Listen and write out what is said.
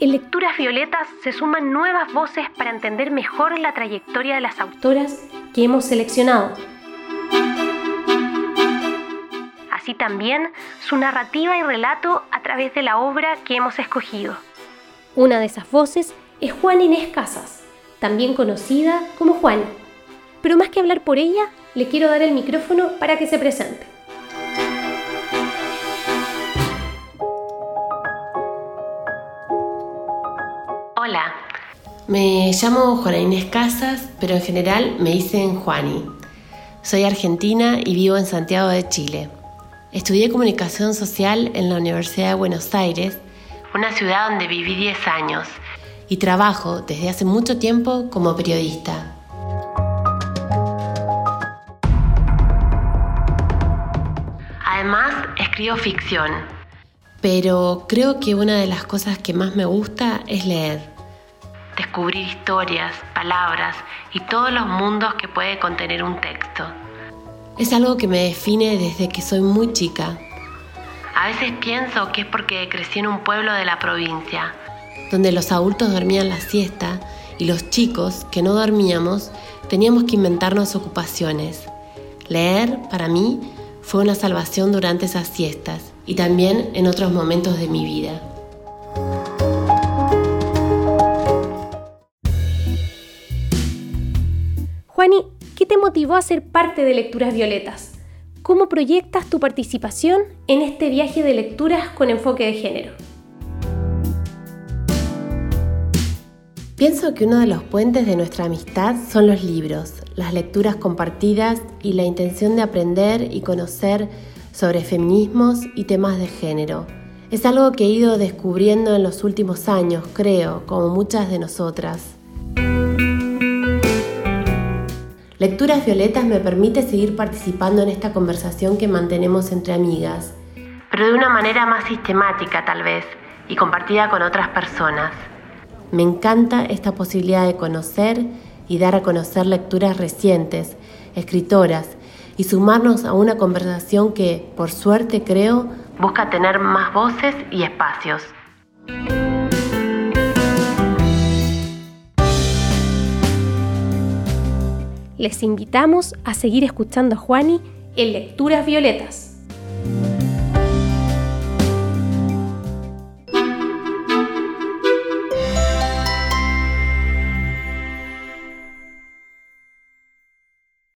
en Lecturas Violetas se suman nuevas voces para entender mejor la trayectoria de las autoras que hemos seleccionado. Así también su narrativa y relato a través de la obra que hemos escogido. Una de esas voces es Juan Inés Casas, también conocida como Juan. Pero más que hablar por ella, le quiero dar el micrófono para que se presente. Hola, me llamo Juana Inés Casas, pero en general me dicen Juani. Soy argentina y vivo en Santiago de Chile. Estudié comunicación social en la Universidad de Buenos Aires, una ciudad donde viví 10 años, y trabajo desde hace mucho tiempo como periodista. Además, escribo ficción, pero creo que una de las cosas que más me gusta es leer. Descubrir historias, palabras y todos los mundos que puede contener un texto. Es algo que me define desde que soy muy chica. A veces pienso que es porque crecí en un pueblo de la provincia, donde los adultos dormían la siesta y los chicos, que no dormíamos, teníamos que inventarnos ocupaciones. Leer, para mí, fue una salvación durante esas siestas y también en otros momentos de mi vida. Juani, ¿qué te motivó a ser parte de Lecturas Violetas? ¿Cómo proyectas tu participación en este viaje de lecturas con enfoque de género? Pienso que uno de los puentes de nuestra amistad son los libros, las lecturas compartidas y la intención de aprender y conocer sobre feminismos y temas de género. Es algo que he ido descubriendo en los últimos años, creo, como muchas de nosotras. Lecturas Violetas me permite seguir participando en esta conversación que mantenemos entre amigas, pero de una manera más sistemática tal vez y compartida con otras personas. Me encanta esta posibilidad de conocer y dar a conocer lecturas recientes, escritoras, y sumarnos a una conversación que, por suerte creo, busca tener más voces y espacios. Les invitamos a seguir escuchando a Juani en Lecturas Violetas.